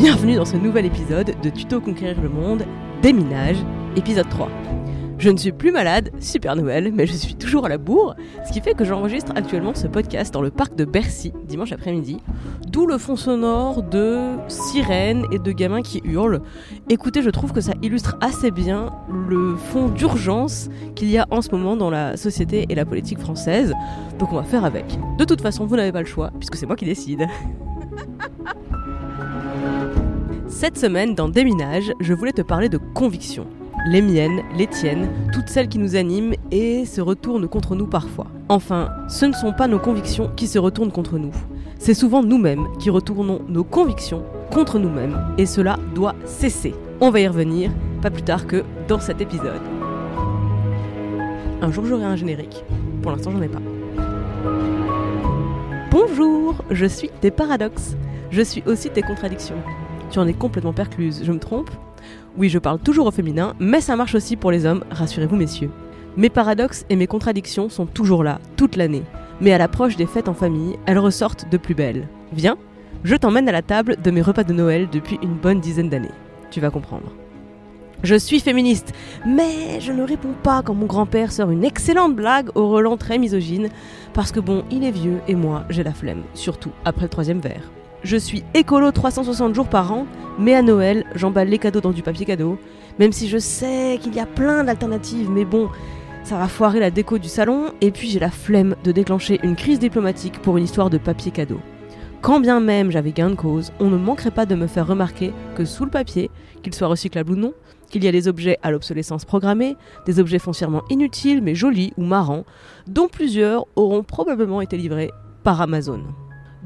Bienvenue dans ce nouvel épisode de Tuto Conquérir le Monde, Déminage, épisode 3. Je ne suis plus malade, super nouvelle, mais je suis toujours à la bourre, ce qui fait que j'enregistre actuellement ce podcast dans le parc de Bercy, dimanche après-midi, d'où le fond sonore de sirènes et de gamins qui hurlent. Écoutez, je trouve que ça illustre assez bien le fond d'urgence qu'il y a en ce moment dans la société et la politique française, donc on va faire avec. De toute façon, vous n'avez pas le choix, puisque c'est moi qui décide. Cette semaine, dans Déminage, je voulais te parler de convictions. Les miennes, les tiennes, toutes celles qui nous animent et se retournent contre nous parfois. Enfin, ce ne sont pas nos convictions qui se retournent contre nous. C'est souvent nous-mêmes qui retournons nos convictions contre nous-mêmes. Et cela doit cesser. On va y revenir, pas plus tard que dans cet épisode. Un jour j'aurai un générique. Pour l'instant j'en ai pas. Bonjour, je suis tes paradoxes. Je suis aussi tes contradictions. Tu en es complètement percluse, je me trompe? Oui, je parle toujours au féminin, mais ça marche aussi pour les hommes, rassurez-vous messieurs. Mes paradoxes et mes contradictions sont toujours là, toute l'année. Mais à l'approche des fêtes en famille, elles ressortent de plus belle. Viens, je t'emmène à la table de mes repas de Noël depuis une bonne dizaine d'années. Tu vas comprendre. Je suis féministe, mais je ne réponds pas quand mon grand-père sort une excellente blague au relent très misogyne, parce que bon, il est vieux et moi, j'ai la flemme, surtout après le troisième verre. Je suis écolo 360 jours par an, mais à Noël, j'emballe les cadeaux dans du papier cadeau, même si je sais qu'il y a plein d'alternatives, mais bon, ça va foirer la déco du salon, et puis j'ai la flemme de déclencher une crise diplomatique pour une histoire de papier cadeau. Quand bien même j'avais gain de cause, on ne manquerait pas de me faire remarquer que sous le papier, qu'il soit recyclable ou non, qu'il y a des objets à l'obsolescence programmée, des objets foncièrement inutiles mais jolis ou marrants, dont plusieurs auront probablement été livrés par Amazon.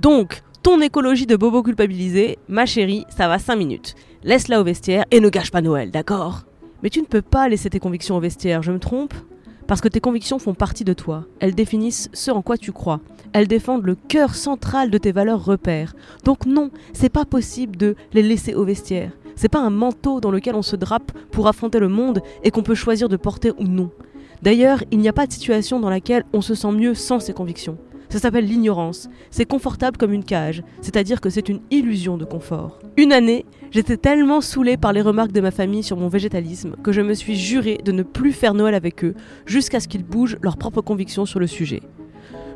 Donc, ton écologie de bobo culpabilisé, ma chérie, ça va 5 minutes. Laisse-la au vestiaire et ne gâche pas Noël, d'accord? Mais tu ne peux pas laisser tes convictions au vestiaire, je me trompe? Parce que tes convictions font partie de toi. Elles définissent ce en quoi tu crois. Elles défendent le cœur central de tes valeurs repères. Donc non, c'est pas possible de les laisser au vestiaire. C'est pas un manteau dans lequel on se drape pour affronter le monde et qu'on peut choisir de porter ou non. D'ailleurs, il n'y a pas de situation dans laquelle on se sent mieux sans ses convictions. Ça s'appelle l'ignorance. C'est confortable comme une cage, c'est-à-dire que c'est une illusion de confort. Une année, j'étais tellement saoulée par les remarques de ma famille sur mon végétalisme que je me suis juré de ne plus faire Noël avec eux jusqu'à ce qu'ils bougent leurs propres convictions sur le sujet.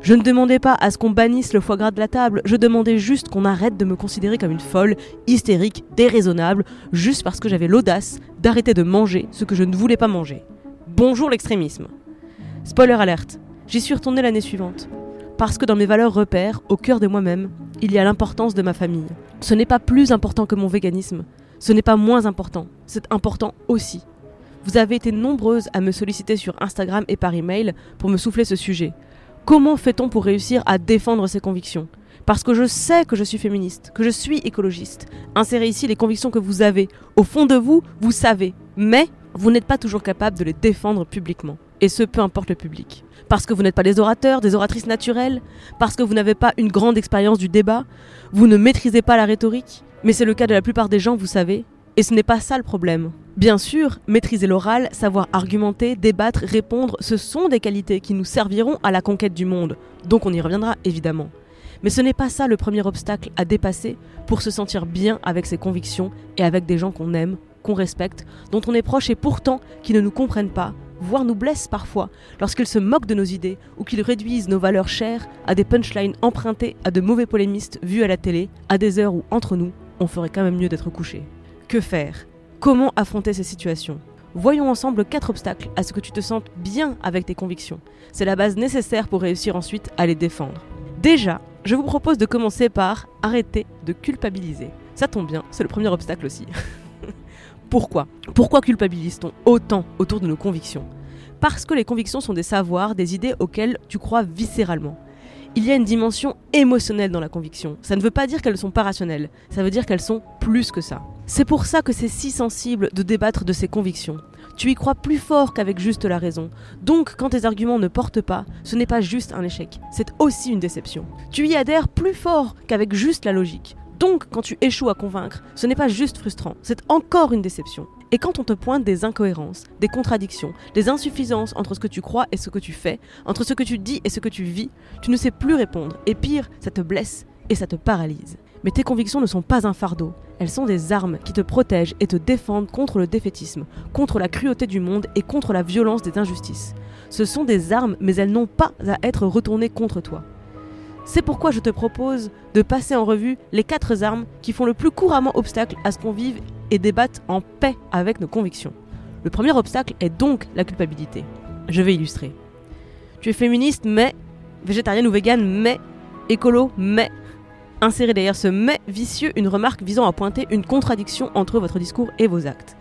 Je ne demandais pas à ce qu'on bannisse le foie gras de la table, je demandais juste qu'on arrête de me considérer comme une folle, hystérique, déraisonnable, juste parce que j'avais l'audace d'arrêter de manger ce que je ne voulais pas manger. Bonjour l'extrémisme. Spoiler alerte, j'y suis retournée l'année suivante. Parce que dans mes valeurs repères, au cœur de moi-même, il y a l'importance de ma famille. Ce n'est pas plus important que mon véganisme. Ce n'est pas moins important. C'est important aussi. Vous avez été nombreuses à me solliciter sur Instagram et par email pour me souffler ce sujet. Comment fait-on pour réussir à défendre ses convictions? Parce que je sais que je suis féministe, que je suis écologiste. Insérez ici les convictions que vous avez. Au fond de vous, vous savez. Mais vous n'êtes pas toujours capable de les défendre publiquement. Et ce, peu importe le public. Parce que vous n'êtes pas des orateurs, des oratrices naturelles, parce que vous n'avez pas une grande expérience du débat, vous ne maîtrisez pas la rhétorique, mais c'est le cas de la plupart des gens, vous savez. Et ce n'est pas ça le problème. Bien sûr, maîtriser l'oral, savoir argumenter, débattre, répondre, ce sont des qualités qui nous serviront à la conquête du monde. Donc on y reviendra évidemment. Mais ce n'est pas ça le premier obstacle à dépasser pour se sentir bien avec ses convictions et avec des gens qu'on aime, qu'on respecte, dont on est proche et pourtant qui ne nous comprennent pas, voire nous blessent parfois, lorsqu'ils se moquent de nos idées ou qu'ils réduisent nos valeurs chères à des punchlines empruntées à de mauvais polémistes vus à la télé, à des heures où, entre nous, on ferait quand même mieux d'être couché. Que faire? Comment affronter ces situations? Voyons ensemble quatre obstacles à ce que tu te sentes bien avec tes convictions. C'est la base nécessaire pour réussir ensuite à les défendre. Déjà, je vous propose de commencer par arrêter de culpabiliser. Ça tombe bien, c'est le premier obstacle aussi. Pourquoi? Pourquoi culpabilise-t-on autant autour de nos convictions? Parce que les convictions sont des savoirs, des idées auxquelles tu crois viscéralement. Il y a une dimension émotionnelle dans la conviction. Ça ne veut pas dire qu'elles ne sont pas rationnelles, ça veut dire qu'elles sont plus que ça. C'est pour ça que c'est si sensible de débattre de ces convictions. Tu y crois plus fort qu'avec juste la raison. Donc, quand tes arguments ne portent pas, ce n'est pas juste un échec, c'est aussi une déception. Tu y adhères plus fort qu'avec juste la logique. Donc, quand tu échoues à convaincre, ce n'est pas juste frustrant, c'est encore une déception. Et quand on te pointe des incohérences, des contradictions, des insuffisances entre ce que tu crois et ce que tu fais, entre ce que tu dis et ce que tu vis, tu ne sais plus répondre. Et pire, ça te blesse et ça te paralyse. Mais tes convictions ne sont pas un fardeau, elles sont des armes qui te protègent et te défendent contre le défaitisme, contre la cruauté du monde et contre la violence des injustices. Ce sont des armes, mais elles n'ont pas à être retournées contre toi. C'est pourquoi je te propose de passer en revue les quatre armes qui font le plus couramment obstacle à ce qu'on vive et débatte en paix avec nos convictions. Le premier obstacle est donc la culpabilité. Je vais illustrer. Tu es féministe, mais végétarienne ou végane, mais écolo, mais Insérez derrière ce mais vicieux une remarque visant à pointer une contradiction entre votre discours et vos actes.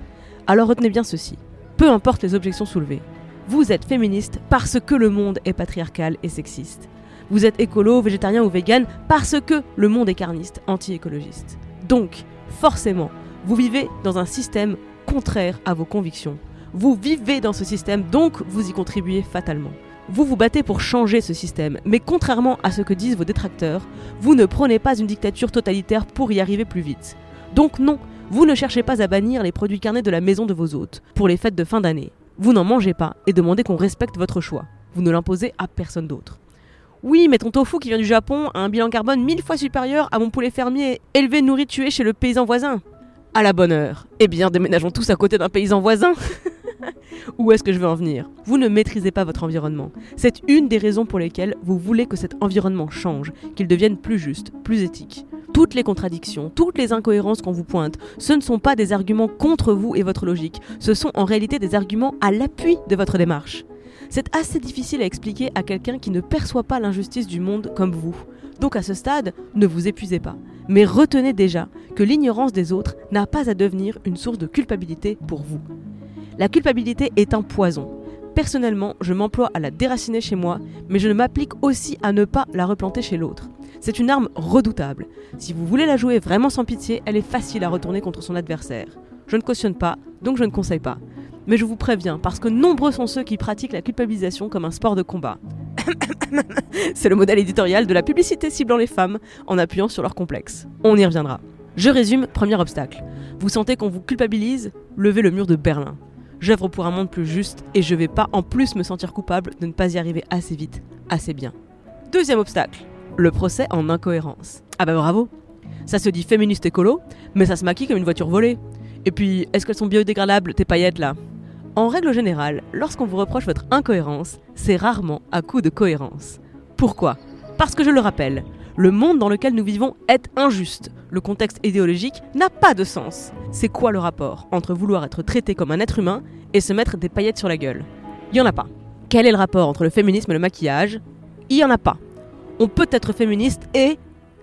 Alors retenez bien ceci. Peu importe les objections soulevées, vous êtes féministe parce que le monde est patriarcal et sexiste. Vous êtes écolo, végétarien ou vegan parce que le monde est carniste, anti-écologiste. Donc, forcément, vous vivez dans un système contraire à vos convictions. Vous vivez dans ce système, donc vous y contribuez fatalement. Vous vous battez pour changer ce système, mais contrairement à ce que disent vos détracteurs, vous ne prenez pas une dictature totalitaire pour y arriver plus vite. Donc non, vous ne cherchez pas à bannir les produits carnés de la maison de vos hôtes pour les fêtes de fin d'année. Vous n'en mangez pas et demandez qu'on respecte votre choix. Vous ne l'imposez à personne d'autre. Oui, mais ton tofu qui vient du Japon a un bilan carbone mille fois supérieur à mon poulet fermier élevé, nourri, tué chez le paysan voisin. À la bonne heure. Eh bien, déménageons tous à côté d'un paysan voisin. Où est-ce que je veux en venir? Vous ne maîtrisez pas votre environnement. C'est une des raisons pour lesquelles vous voulez que cet environnement change, qu'il devienne plus juste, plus éthique. Toutes les contradictions, toutes les incohérences qu'on vous pointe, ce ne sont pas des arguments contre vous et votre logique, ce sont en réalité des arguments à l'appui de votre démarche. C'est assez difficile à expliquer à quelqu'un qui ne perçoit pas l'injustice du monde comme vous. Donc à ce stade, ne vous épuisez pas. Mais retenez déjà que l'ignorance des autres n'a pas à devenir une source de culpabilité pour vous. La culpabilité est un poison. Personnellement, je m'emploie à la déraciner chez moi, mais je m'applique aussi à ne pas la replanter chez l'autre. C'est une arme redoutable. Si vous voulez la jouer vraiment sans pitié, elle est facile à retourner contre son adversaire. Je ne cautionne pas, donc je ne conseille pas. Mais je vous préviens, parce que nombreux sont ceux qui pratiquent la culpabilisation comme un sport de combat. C'est le modèle éditorial de la publicité ciblant les femmes en appuyant sur leurs complexes. On y reviendra. Je résume, premier obstacle. Vous sentez qu'on vous culpabilise Levez le mur de Berlin. J'œuvre pour un monde plus juste et je vais pas en plus me sentir coupable de ne pas y arriver assez vite, assez bien. Deuxième obstacle, le procès en incohérence. Ah bah bravo Ça se dit féministe écolo, mais ça se maquille comme une voiture volée. Et puis, est-ce qu'elles sont biodégradables, tes paillettes là? En règle générale, lorsqu'on vous reproche votre incohérence, c'est rarement à coup de cohérence. Pourquoi? Parce que je le rappelle, le monde dans lequel nous vivons est injuste. Le contexte idéologique n'a pas de sens. C'est quoi le rapport entre vouloir être traité comme un être humain et se mettre des paillettes sur la gueule? Il y en a pas. Quel est le rapport entre le féminisme et le maquillage? Il y en a pas. On peut être féministe et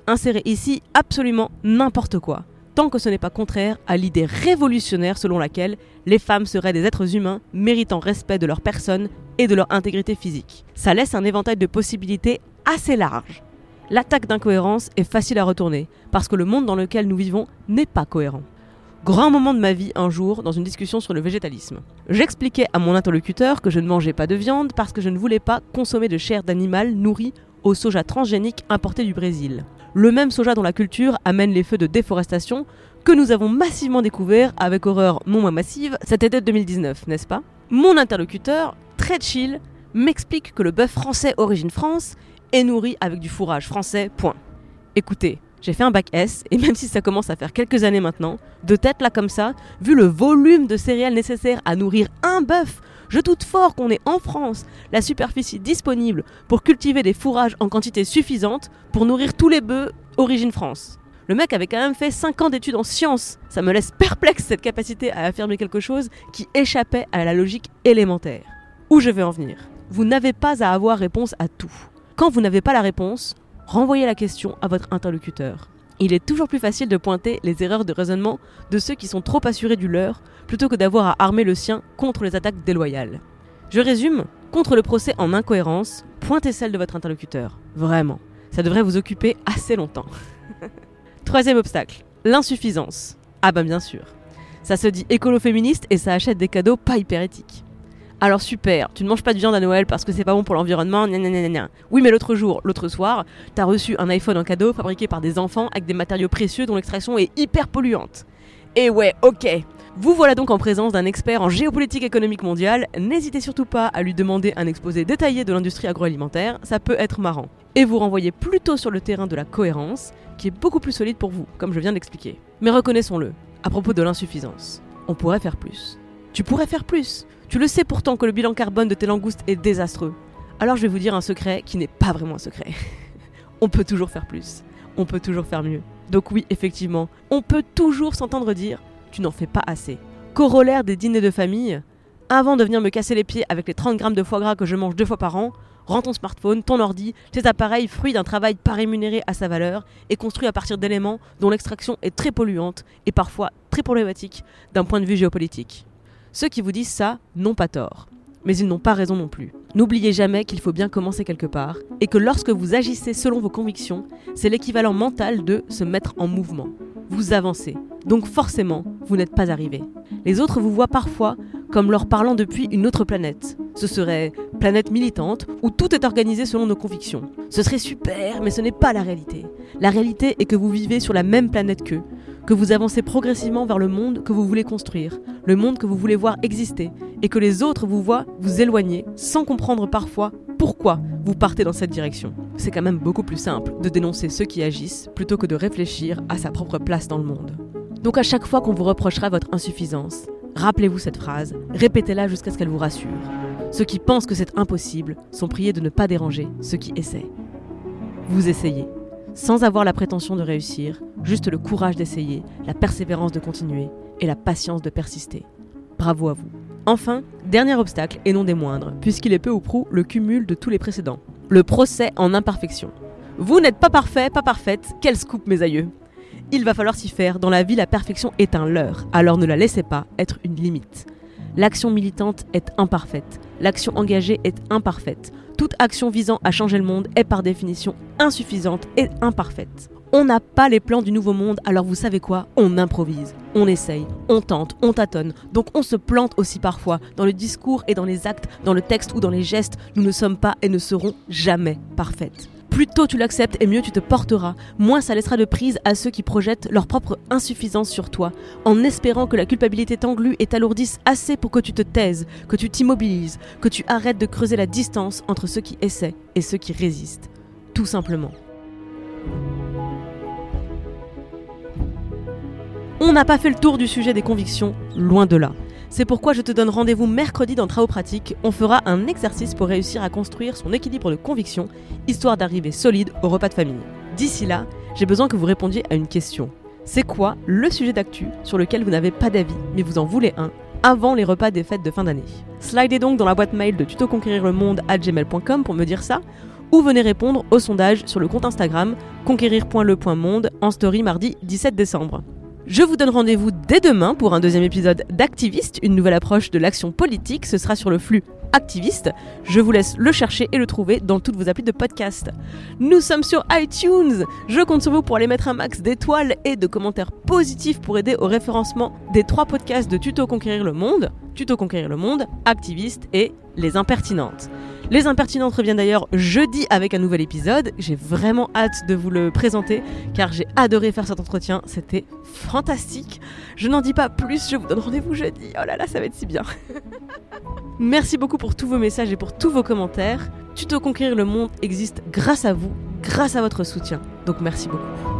insérer ici absolument n'importe quoi tant que ce n'est pas contraire à l'idée révolutionnaire selon laquelle les femmes seraient des êtres humains méritant respect de leur personne et de leur intégrité physique. Ça laisse un éventail de possibilités assez large. L'attaque d'incohérence est facile à retourner, parce que le monde dans lequel nous vivons n'est pas cohérent. Grand moment de ma vie un jour dans une discussion sur le végétalisme. J'expliquais à mon interlocuteur que je ne mangeais pas de viande parce que je ne voulais pas consommer de chair d'animal nourri au soja transgénique importé du Brésil le même soja dont la culture amène les feux de déforestation que nous avons massivement découvert avec horreur non moins massive cet été 2019, n'est-ce pas? Mon interlocuteur, très chill, m'explique que le bœuf français origine France est nourri avec du fourrage français, point. Écoutez, j'ai fait un bac S, et même si ça commence à faire quelques années maintenant, de tête là comme ça, vu le volume de céréales nécessaires à nourrir un bœuf, je doute fort qu'on ait en France la superficie disponible pour cultiver des fourrages en quantité suffisante pour nourrir tous les bœufs origine France. Le mec avait quand même fait 5 ans d'études en sciences. Ça me laisse perplexe cette capacité à affirmer quelque chose qui échappait à la logique élémentaire. Où je vais en venir? Vous n'avez pas à avoir réponse à tout. Quand vous n'avez pas la réponse, renvoyez la question à votre interlocuteur. Il est toujours plus facile de pointer les erreurs de raisonnement de ceux qui sont trop assurés du leur plutôt que d'avoir à armer le sien contre les attaques déloyales. Je résume, contre le procès en incohérence, pointez celle de votre interlocuteur. Vraiment. Ça devrait vous occuper assez longtemps. Troisième obstacle, l'insuffisance. Ah ben bien sûr. Ça se dit écolo-féministe et ça achète des cadeaux pas hyper éthiques. Alors super, tu ne manges pas de viande à Noël parce que c'est pas bon pour l'environnement, gna. Oui, mais l'autre jour, l'autre soir, t'as reçu un iPhone en cadeau fabriqué par des enfants avec des matériaux précieux dont l'extraction est hyper polluante. Et ouais, ok. Vous voilà donc en présence d'un expert en géopolitique économique mondiale. N'hésitez surtout pas à lui demander un exposé détaillé de l'industrie agroalimentaire, ça peut être marrant. Et vous renvoyez plutôt sur le terrain de la cohérence, qui est beaucoup plus solide pour vous, comme je viens d'expliquer. Mais reconnaissons-le, à propos de l'insuffisance, on pourrait faire plus. Tu pourrais faire plus. Tu le sais pourtant que le bilan carbone de tes langoustes est désastreux. Alors je vais vous dire un secret qui n'est pas vraiment un secret. on peut toujours faire plus. On peut toujours faire mieux. Donc oui, effectivement, on peut toujours s'entendre dire tu n'en fais pas assez. Corollaire des dîners de famille, avant de venir me casser les pieds avec les 30 grammes de foie gras que je mange deux fois par an, rends ton smartphone, ton ordi, tes appareils, fruits d'un travail pas rémunéré à sa valeur et construit à partir d'éléments dont l'extraction est très polluante et parfois très problématique d'un point de vue géopolitique. Ceux qui vous disent ça n'ont pas tort, mais ils n'ont pas raison non plus. N'oubliez jamais qu'il faut bien commencer quelque part, et que lorsque vous agissez selon vos convictions, c'est l'équivalent mental de se mettre en mouvement. Vous avancez, donc forcément, vous n'êtes pas arrivé. Les autres vous voient parfois comme leur parlant depuis une autre planète. Ce serait planète militante où tout est organisé selon nos convictions. Ce serait super, mais ce n'est pas la réalité. La réalité est que vous vivez sur la même planète qu'eux, que vous avancez progressivement vers le monde que vous voulez construire, le monde que vous voulez voir exister, et que les autres vous voient vous éloigner sans comprendre parfois pourquoi vous partez dans cette direction. C'est quand même beaucoup plus simple de dénoncer ceux qui agissent plutôt que de réfléchir à sa propre place dans le monde. Donc à chaque fois qu'on vous reprochera votre insuffisance, rappelez-vous cette phrase, répétez-la jusqu'à ce qu'elle vous rassure. Ceux qui pensent que c'est impossible sont priés de ne pas déranger ceux qui essaient. Vous essayez, sans avoir la prétention de réussir, juste le courage d'essayer, la persévérance de continuer et la patience de persister. Bravo à vous. Enfin, dernier obstacle et non des moindres, puisqu'il est peu ou prou le cumul de tous les précédents. Le procès en imperfection. Vous n'êtes pas parfait, pas parfaite, quel scoop mes aïeux Il va falloir s'y faire, dans la vie la perfection est un leurre, alors ne la laissez pas être une limite. L'action militante est imparfaite, l'action engagée est imparfaite, toute action visant à changer le monde est par définition insuffisante et imparfaite. On n'a pas les plans du nouveau monde, alors vous savez quoi? On improvise, on essaye, on tente, on tâtonne. Donc on se plante aussi parfois, dans le discours et dans les actes, dans le texte ou dans les gestes. Nous ne sommes pas et ne serons jamais parfaites. Plus tôt tu l'acceptes et mieux tu te porteras, moins ça laissera de prise à ceux qui projettent leur propre insuffisance sur toi, en espérant que la culpabilité t'englue et t'alourdisse assez pour que tu te taises, que tu t'immobilises, que tu arrêtes de creuser la distance entre ceux qui essaient et ceux qui résistent. Tout simplement. On n'a pas fait le tour du sujet des convictions, loin de là. C'est pourquoi je te donne rendez-vous mercredi dans Travaux Pratiques. On fera un exercice pour réussir à construire son équilibre de convictions, histoire d'arriver solide au repas de famille. D'ici là, j'ai besoin que vous répondiez à une question. C'est quoi le sujet d'actu sur lequel vous n'avez pas d'avis, mais vous en voulez un avant les repas des fêtes de fin d'année? Slidez donc dans la boîte mail de tutoconquérirlemonde@gmail.com pour me dire ça, ou venez répondre au sondage sur le compte Instagram conquérir.le.monde en story mardi 17 décembre. Je vous donne rendez-vous dès demain pour un deuxième épisode d'Activiste, une nouvelle approche de l'action politique. Ce sera sur le flux Activiste. Je vous laisse le chercher et le trouver dans toutes vos applis de podcast. Nous sommes sur iTunes. Je compte sur vous pour aller mettre un max d'étoiles et de commentaires positifs pour aider au référencement des trois podcasts de Tuto Conquérir le Monde. Tuto Conquérir le Monde, Activiste et Les Impertinentes. Les Impertinentes reviennent d'ailleurs jeudi avec un nouvel épisode. J'ai vraiment hâte de vous le présenter car j'ai adoré faire cet entretien. C'était fantastique. Je n'en dis pas plus, je vous donne rendez-vous jeudi. Oh là là, ça va être si bien. Merci beaucoup pour tous vos messages et pour tous vos commentaires. Tuto Conquérir le Monde existe grâce à vous, grâce à votre soutien. Donc merci beaucoup.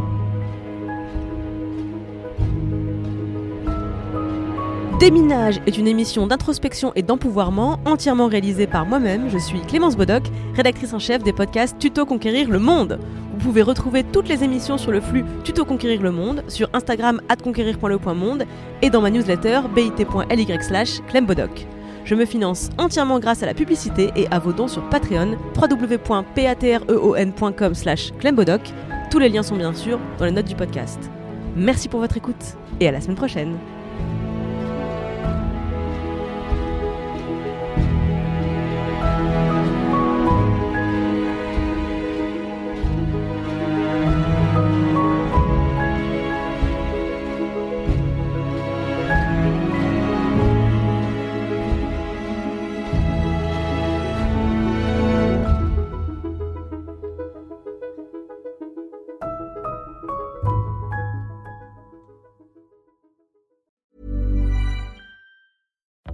Déminage est une émission d'introspection et d'empouvoirment entièrement réalisée par moi-même. Je suis Clémence Bodoc, rédactrice en chef des podcasts Tuto Conquérir le Monde. Vous pouvez retrouver toutes les émissions sur le flux Tuto Conquérir le Monde, sur Instagram conquérir.le.monde et dans ma newsletter bit.ly slash clembodoc. Je me finance entièrement grâce à la publicité et à vos dons sur Patreon, www.patreon.com slash clembodoc. Tous les liens sont bien sûr dans les notes du podcast. Merci pour votre écoute et à la semaine prochaine.